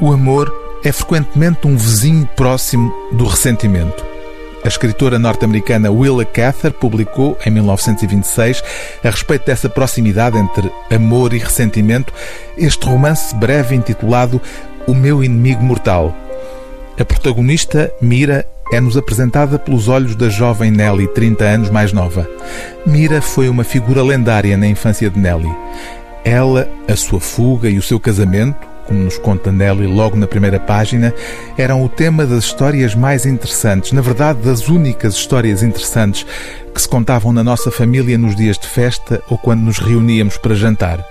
O amor é frequentemente um vizinho próximo do ressentimento. A escritora norte-americana Willa Cather publicou, em 1926, a respeito dessa proximidade entre amor e ressentimento, este romance breve intitulado O Meu Inimigo Mortal. A protagonista, Mira, é-nos apresentada pelos olhos da jovem Nelly, 30 anos mais nova. Mira foi uma figura lendária na infância de Nelly. Ela, a sua fuga e o seu casamento, como nos conta Nelly logo na primeira página, eram o tema das histórias mais interessantes, na verdade, das únicas histórias interessantes que se contavam na nossa família nos dias de festa ou quando nos reuníamos para jantar.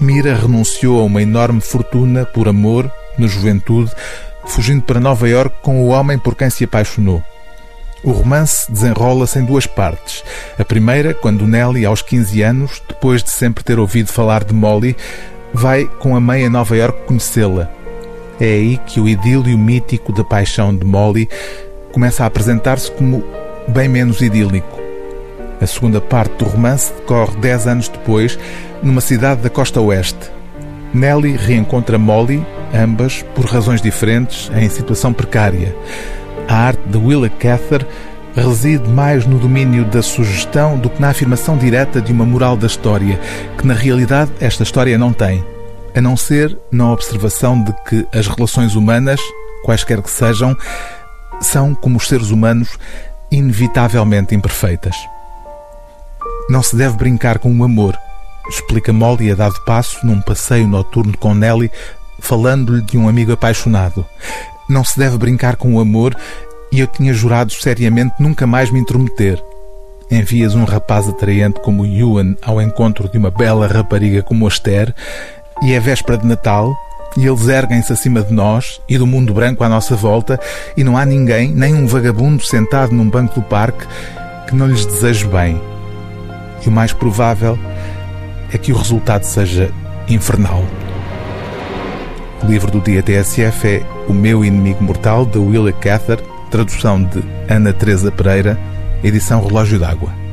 Mira renunciou a uma enorme fortuna por amor, na juventude, fugindo para Nova York com o homem por quem se apaixonou. O romance desenrola-se em duas partes. A primeira, quando Nelly, aos 15 anos, depois de sempre ter ouvido falar de Molly, vai com a mãe a Nova York conhecê-la. É aí que o idílio mítico da paixão de Molly começa a apresentar-se como bem menos idílico. A segunda parte do romance decorre dez anos depois, numa cidade da costa oeste. Nelly reencontra Molly, ambas, por razões diferentes, em situação precária. A arte de Willa Cather reside mais no domínio da sugestão do que na afirmação direta de uma moral da história, que na realidade esta história não tem, a não ser na observação de que as relações humanas, quaisquer que sejam, são, como os seres humanos, inevitavelmente imperfeitas. Não se deve brincar com o amor, explica Molly a dado passo num passeio noturno com Nelly, falando-lhe de um amigo apaixonado. Não se deve brincar com o amor e eu tinha jurado seriamente nunca mais me intrometer. Envias um rapaz atraente como Yuan ao encontro de uma bela rapariga como Esther, e é véspera de Natal, e eles erguem-se acima de nós e do mundo branco à nossa volta, e não há ninguém, nem um vagabundo sentado num banco do parque, que não lhes deseje bem. E o mais provável é que o resultado seja infernal. O livro do dia TSF é O Meu Inimigo Mortal, de Willa Cather, tradução de Ana Teresa Pereira, edição Relógio d'Água.